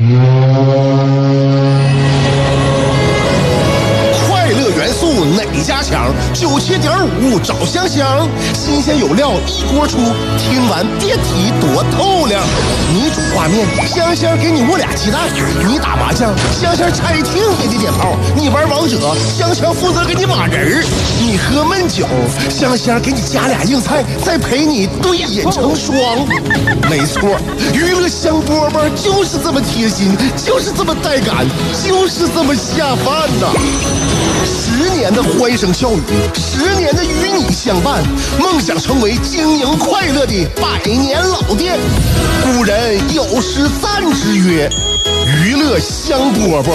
快乐元素哪家强？九七点五找香香，新鲜有料一锅出，听完别提多透亮。你煮画面，香香给你握俩鸡蛋；你打麻将，香香拆听给你点炮；你玩王者，香香负责给你码人儿；你喝闷酒，香香给你加俩硬菜，再陪你对饮成双。没错，娱乐香饽饽就是这么贴心，就是这么带感，就是这么下饭呐、十年的欢声笑语，十年的与你相伴，梦想成为经营快乐的百年老店。古人有诗赞之曰：“娱乐香饽饽，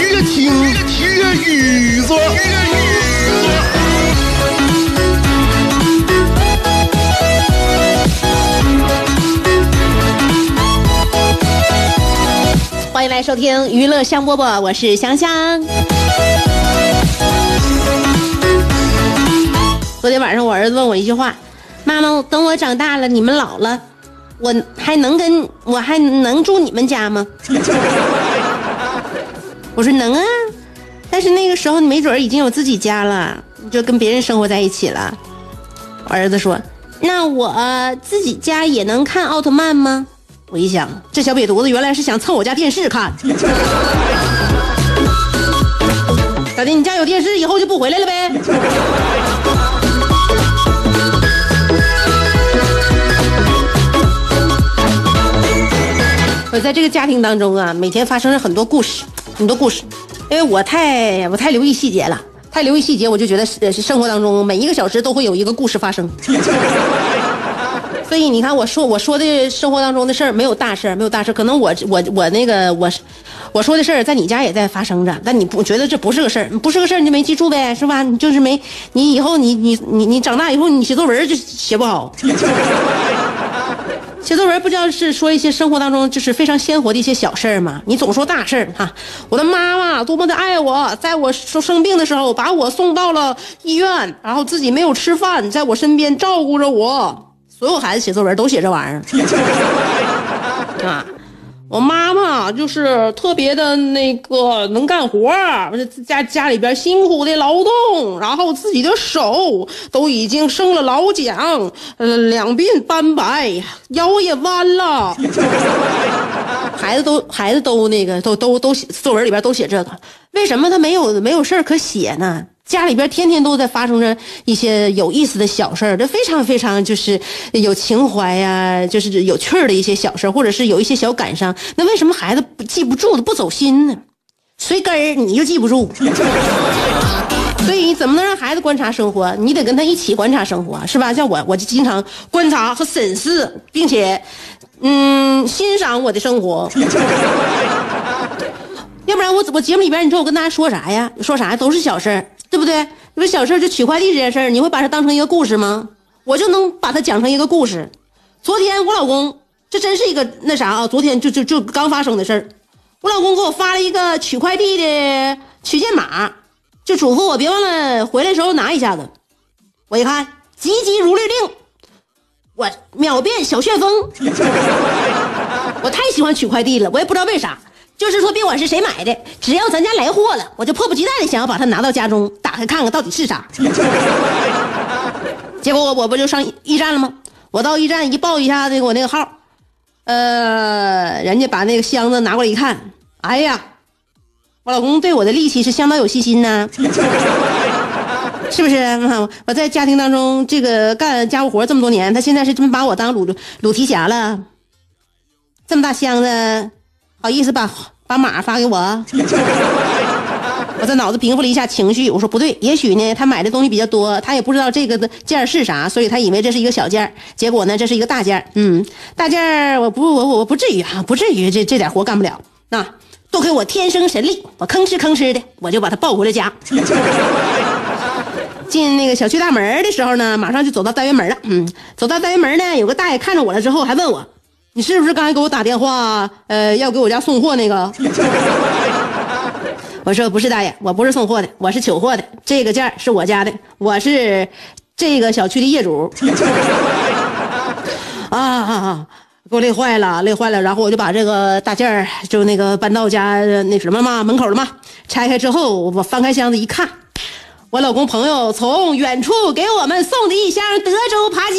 越听越雨左。”欢迎来收听娱乐香饽饽，我是香香。昨天晚上我儿子问我一句话：“妈妈，等我长大了，你们老了，我还能跟我还能住你们家吗？” 我说能啊，但是那个时候你没准已经有自己家了，你就跟别人生活在一起了。我儿子说：“那我自己家也能看奥特曼吗？”我一想，这小瘪犊子原来是想蹭我家电视看。咋的？你家有电视，以后就不回来了呗？我在这个家庭当中啊，每天发生了很多故事，很多故事，因为我太我太留意细节了，太留意细节，我就觉得是生活当中每一个小时都会有一个故事发生。所以你看，我说我说的生活当中的事儿没有大事儿，没有大事儿。可能我我我那个我我说的事儿在你家也在发生着，但你不觉得这不是个事儿，不是个事儿你就没记住呗，是吧？你就是没你以后你你你你长大以后你写作文就写不好。写作文不就是说一些生活当中就是非常鲜活的一些小事儿吗？你总说大事儿哈，我的妈妈多么的爱我，在我生生病的时候把我送到了医院，然后自己没有吃饭，在我身边照顾着我。所有孩子写作文都写这玩意儿 啊！我妈妈就是特别的那个能干活儿，家家里边辛苦的劳动，然后自己的手都已经生了老茧，呃，两鬓斑白，腰也弯了。孩子都孩子都那个都都都写作文里边都写这个，为什么他没有没有事儿可写呢？家里边天天都在发生着一些有意思的小事儿，这非常非常就是有情怀呀、就是有趣儿的一些小事儿，或者是有一些小感伤。那为什么孩子不记不住的不走心呢？随根儿你就记不住，所以你怎么能让孩子观察生活？你得跟他一起观察生活，是吧？像我，我就经常观察和审视，并且嗯欣赏我的生活。要不然我我节目里边，你说我跟大家说啥呀？说啥都是小事儿，对不对？你说小事就取快递这件事儿，你会把它当成一个故事吗？我就能把它讲成一个故事。昨天我老公，这真是一个那啥啊！昨天就就就刚发生的事儿，我老公给我发了一个取快递的取件码，就嘱咐我别忘了回来时候拿一下子。我一看，急急如律令，我秒变小旋风。我太喜欢取快递了，我也不知道为啥。就是说，别管是谁买的，只要咱家来货了，我就迫不及待的想要把它拿到家中，打开看看到底是啥。结果我我不就上驿站了吗？我到驿站一报一下那个我那个号，呃，人家把那个箱子拿过来一看，哎呀，我老公对我的力气是相当有信心呢，是不是？我在家庭当中这个干家务活这么多年，他现在是真把我当鲁鲁提辖了，这么大箱子。好意思把把码发给我，我这脑子平复了一下情绪，我说不对，也许呢他买的东西比较多，他也不知道这个的件是啥，所以他以为这是一个小件结果呢这是一个大件嗯，大件我不我我不至于啊，不至于这这点活干不了，那多亏我天生神力，我吭哧吭哧的我就把他抱回了家。进那个小区大门的时候呢，马上就走到单元门了，嗯，走到单元门呢，有个大爷看着我了之后还问我。你是不是刚才给我打电话？呃，要给我家送货那个？我说不是，大爷，我不是送货的，我是取货的。这个件是我家的，我是这个小区的业主。啊啊啊！给我累坏了，累坏了。然后我就把这个大件儿，就那个搬到家那什么嘛门口了嘛。拆开之后，我翻开箱子一看，我老公朋友从远处给我们送的一箱德州扒鸡。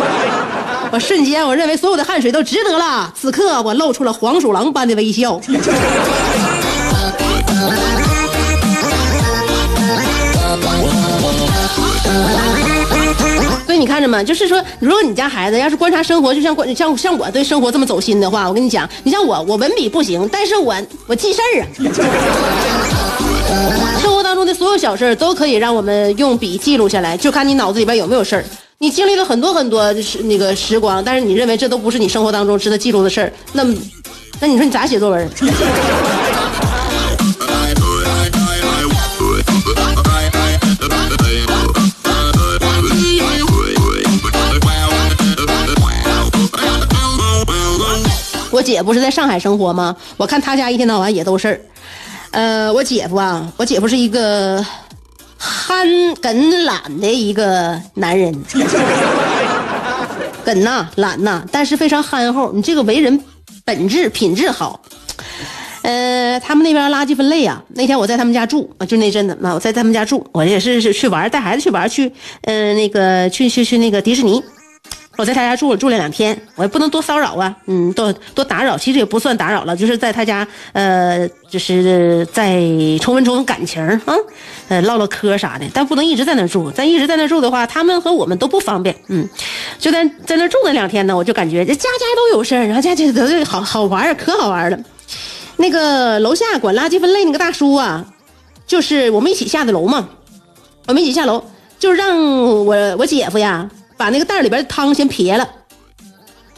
我瞬间我认为所有的汗水都值得了。此刻我露出了黄鼠狼般的微笑。所以你看着吗？就是说，如果你家孩子要是观察生活，就像观像像我对生活这么走心的话，我跟你讲，你像我，我文笔不行，但是我我记事儿啊。生活当中的所有小事都可以让我们用笔记录下来，就看你脑子里边有没有事儿。你经历了很多很多时那个时光，但是你认为这都不是你生活当中值得记录的事儿，那，那你说你咋写作文？我姐不是在上海生活吗？我看她家一天到晚也都事儿。呃，我姐夫啊，我姐夫是一个憨梗懒的一个男人，梗呐懒呐，但是非常憨厚。你这个为人本质品质好。呃，他们那边垃圾分类啊，那天我在他们家住，就那阵子嘛，我在他们家住，我也是去玩，带孩子去玩去，嗯，那个去去去那个迪士尼。我在他家住了住了两天，我也不能多骚扰啊，嗯，多多打扰，其实也不算打扰了，就是在他家，呃，就是在重温重温感情啊，呃，唠唠嗑啥的，但不能一直在那住，咱一直在那住的话，他们和我们都不方便，嗯，就在在那住那两天呢，我就感觉这家家都有事儿，然后家家都好好玩可好玩了。那个楼下管垃圾分类那个大叔啊，就是我们一起下的楼嘛，我们一起下楼，就让我我姐夫呀。把那个袋里边的汤先撇了，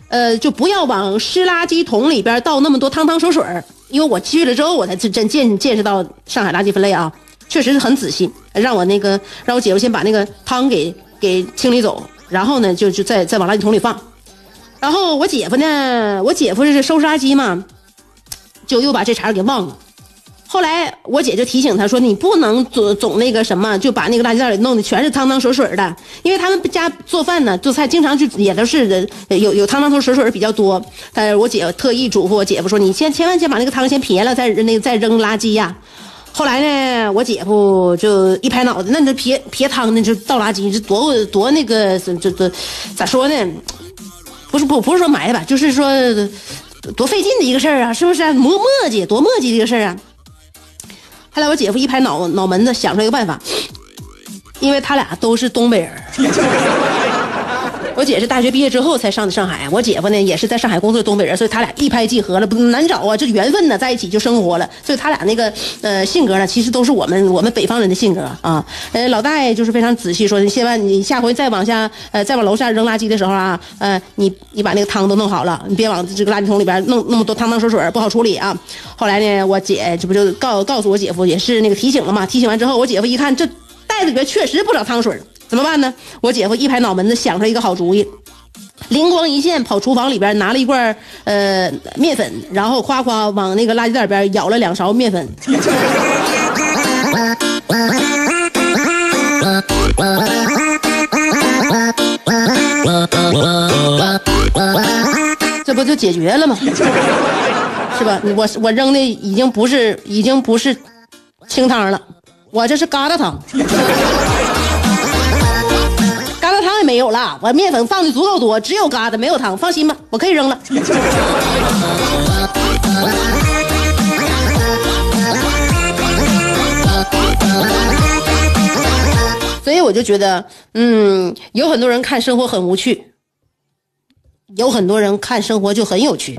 呃，就不要往湿垃圾桶里边倒那么多汤汤水水因为我去了之后，我才真见见识到上海垃圾分类啊，确实是很仔细。让我那个让我姐夫先把那个汤给给清理走，然后呢，就就再再往垃圾桶里放。然后我姐夫呢，我姐夫是收拾垃圾嘛，就又把这茬给忘了。后来我姐就提醒他说：“你不能总总那个什么，就把那个垃圾袋里弄的全是汤汤水水的，因为他们家做饭呢，做菜经常就也都是有有汤汤水水比较多。但是我姐特意嘱咐我姐夫说：你先千万先把那个汤先撇了，再那个再扔垃圾呀。后来呢，我姐夫就一拍脑袋，那你就撇撇汤呢，就倒垃圾，这多多那个这这咋说呢？不是不不是说埋汰吧，就是说多费劲的一个事儿啊，是不是？磨磨叽多磨叽的一个事儿啊。”后来我姐夫一拍脑脑门子，想出来一个办法，因为他俩都是东北人。我姐是大学毕业之后才上的上海，我姐夫呢也是在上海工作东北人，所以他俩一拍即合了，不难找啊，这缘分呢，在一起就生活了。所以他俩那个呃性格呢，其实都是我们我们北方人的性格啊。呃，老大爷就是非常仔细说，你千万你下回再往下呃再往楼下扔垃圾的时候啊，呃你你把那个汤都弄好了，你别往这个垃圾桶里边弄那么多汤汤水水，不好处理啊。后来呢，我姐这不就告告诉我姐夫，也是那个提醒了嘛。提醒完之后，我姐夫一看这袋子里边确实不少汤水。怎么办呢？我姐夫一拍脑门子，想出一个好主意，灵光一现，跑厨房里边拿了一罐呃面粉，然后夸夸往那个垃圾袋边舀了两勺面粉，这不就解决了吗？是吧？我我扔的已经不是已经不是清汤了，我这是疙瘩汤。没有了，我面粉放的足够多，只有疙瘩没有汤，放心吧，我可以扔了。所以我就觉得，嗯，有很多人看生活很无趣，有很多人看生活就很有趣。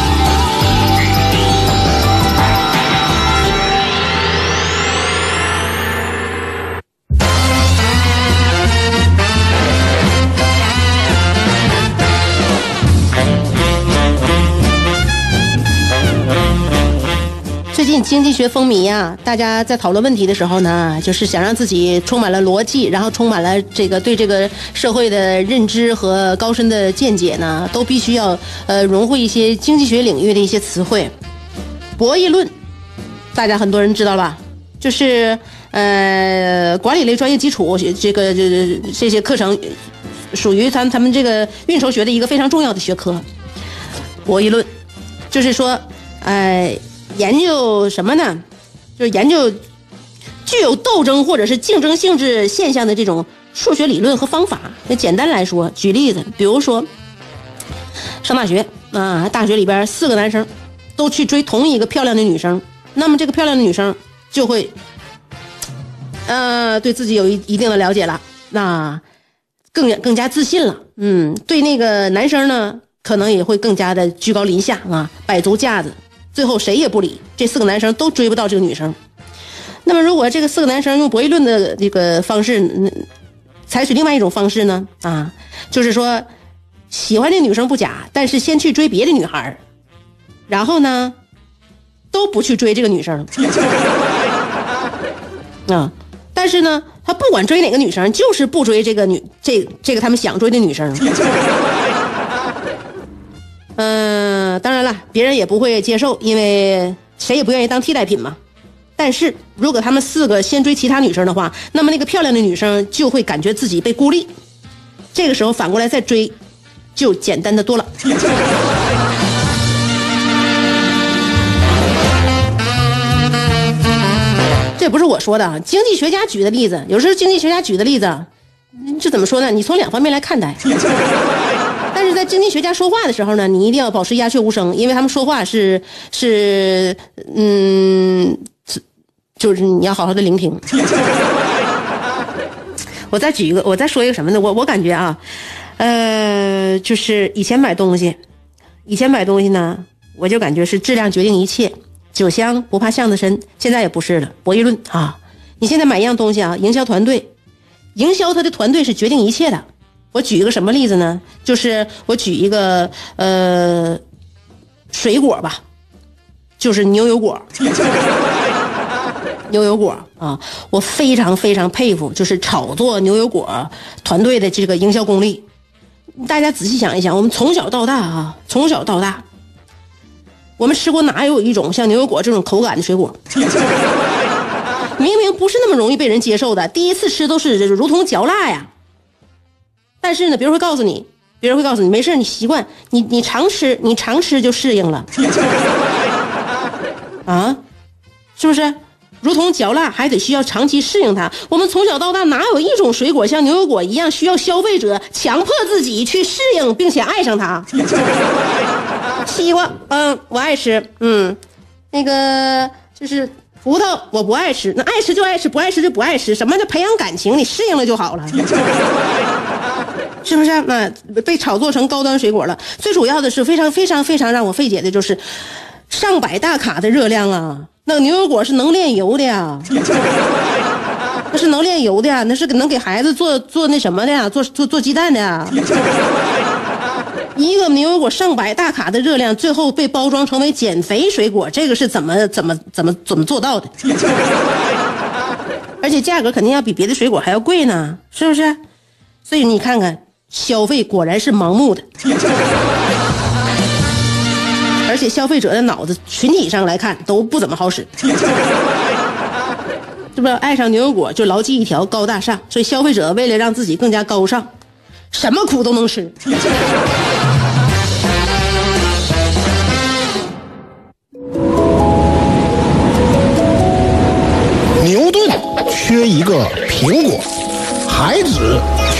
经济学风靡呀，大家在讨论问题的时候呢，就是想让自己充满了逻辑，然后充满了这个对这个社会的认知和高深的见解呢，都必须要呃融汇一些经济学领域的一些词汇。博弈论，大家很多人知道吧？就是呃管理类专业基础这个这这些课程，属于他他们这个运筹学的一个非常重要的学科。博弈论，就是说，呃。研究什么呢？就是研究具有斗争或者是竞争性质现象的这种数学理论和方法。那简单来说，举例子，比如说上大学啊，大学里边四个男生都去追同一个漂亮的女生，那么这个漂亮的女生就会呃对自己有一一定的了解了，那更更加自信了。嗯，对那个男生呢，可能也会更加的居高临下啊，摆足架子。最后谁也不理，这四个男生都追不到这个女生。那么，如果这个四个男生用博弈论的这个方式，采取另外一种方式呢？啊，就是说，喜欢这女生不假，但是先去追别的女孩然后呢，都不去追这个女生。啊，但是呢，他不管追哪个女生，就是不追这个女这这个他们想追的女生。嗯，当然了，别人也不会接受，因为谁也不愿意当替代品嘛。但是如果他们四个先追其他女生的话，那么那个漂亮的女生就会感觉自己被孤立。这个时候反过来再追，就简单的多了。这不是我说的，经济学家举的例子。有时候经济学家举的例子，这怎么说呢？你从两方面来看待。在经济学家说话的时候呢，你一定要保持鸦雀无声，因为他们说话是是嗯，就是你要好好的聆听。我再举一个，我再说一个什么呢？我我感觉啊，呃，就是以前买东西，以前买东西呢，我就感觉是质量决定一切，酒香不怕巷子深。现在也不是了，博弈论啊！你现在买一样东西啊，营销团队，营销他的团队是决定一切的。我举一个什么例子呢？就是我举一个呃水果吧，就是牛油果，牛油果啊，我非常非常佩服，就是炒作牛油果团队的这个营销功力。大家仔细想一想，我们从小到大啊，从小到大，我们吃过哪有一种像牛油果这种口感的水果？明明不是那么容易被人接受的，第一次吃都是如同嚼蜡呀。但是呢，别人会告诉你，别人会告诉你，没事，你习惯，你你常吃，你常吃就适应了，啊，是不是？如同嚼蜡，还得需要长期适应它。我们从小到大，哪有一种水果像牛油果一样，需要消费者强迫自己去适应并且爱上它？西瓜，嗯，我爱吃，嗯，那个就是葡萄，我不爱吃。那爱吃就爱吃，不爱吃就不爱吃。什么叫培养感情？你适应了就好了。是不是？那被炒作成高端水果了。最主要的是，非常非常非常让我费解的就是，上百大卡的热量啊！那牛油果是能炼油的呀，那是能炼油的呀，那是能给孩子做做那什么的呀，做做做鸡蛋的呀。一个牛油果上百大卡的热量，最后被包装成为减肥水果，这个是怎么怎么怎么怎么做到的？而且价格肯定要比别的水果还要贵呢，是不是？所以你看看。消费果然是盲目的，而且消费者的脑子群体上来看都不怎么好使，是不是？爱上牛油果就牢记一条高大上，所以消费者为了让自己更加高尚，什么苦都能吃。牛顿缺一个苹果，孩子。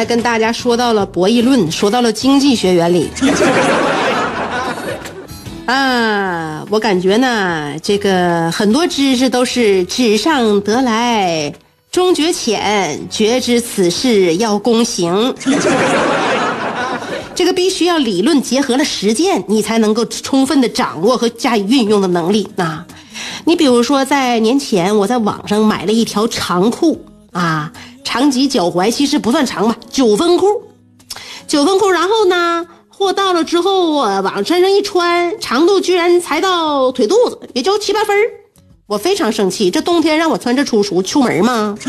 才跟大家说到了博弈论，说到了经济学原理。啊，我感觉呢，这个很多知识都是纸上得来终觉浅，觉知此事要躬行。这个必须要理论结合了实践，你才能够充分的掌握和加以运用的能力啊。你比如说，在年前我在网上买了一条长裤啊。长及脚踝，其实不算长吧，九分裤，九分裤。然后呢，货到了之后，我往身上一穿，长度居然才到腿肚子，也就七八分我非常生气，这冬天让我穿这出出出门吗？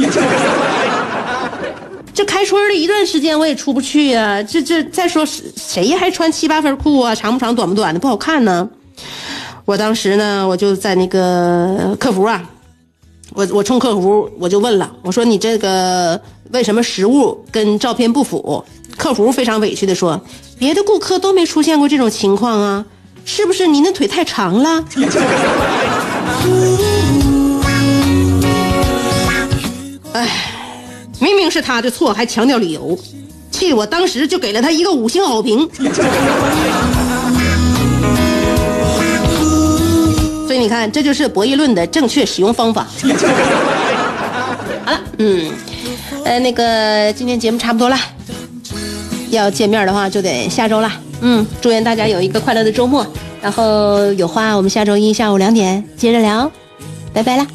这开春的一段时间我也出不去呀。这这再说谁还穿七八分裤啊？长不长，短不短的，不好看呢。我当时呢，我就在那个客服啊。我我冲客服我就问了，我说你这个为什么实物跟照片不符？客服非常委屈的说，别的顾客都没出现过这种情况啊，是不是您的腿太长了？哎，明明是他的错，还强调理由，气我当时就给了他一个五星好评。所以你看，这就是博弈论的正确使用方法。好了，嗯，呃，那个今天节目差不多了，要见面的话就得下周了。嗯，祝愿大家有一个快乐的周末。然后有话我们下周一下午两点接着聊，拜拜了。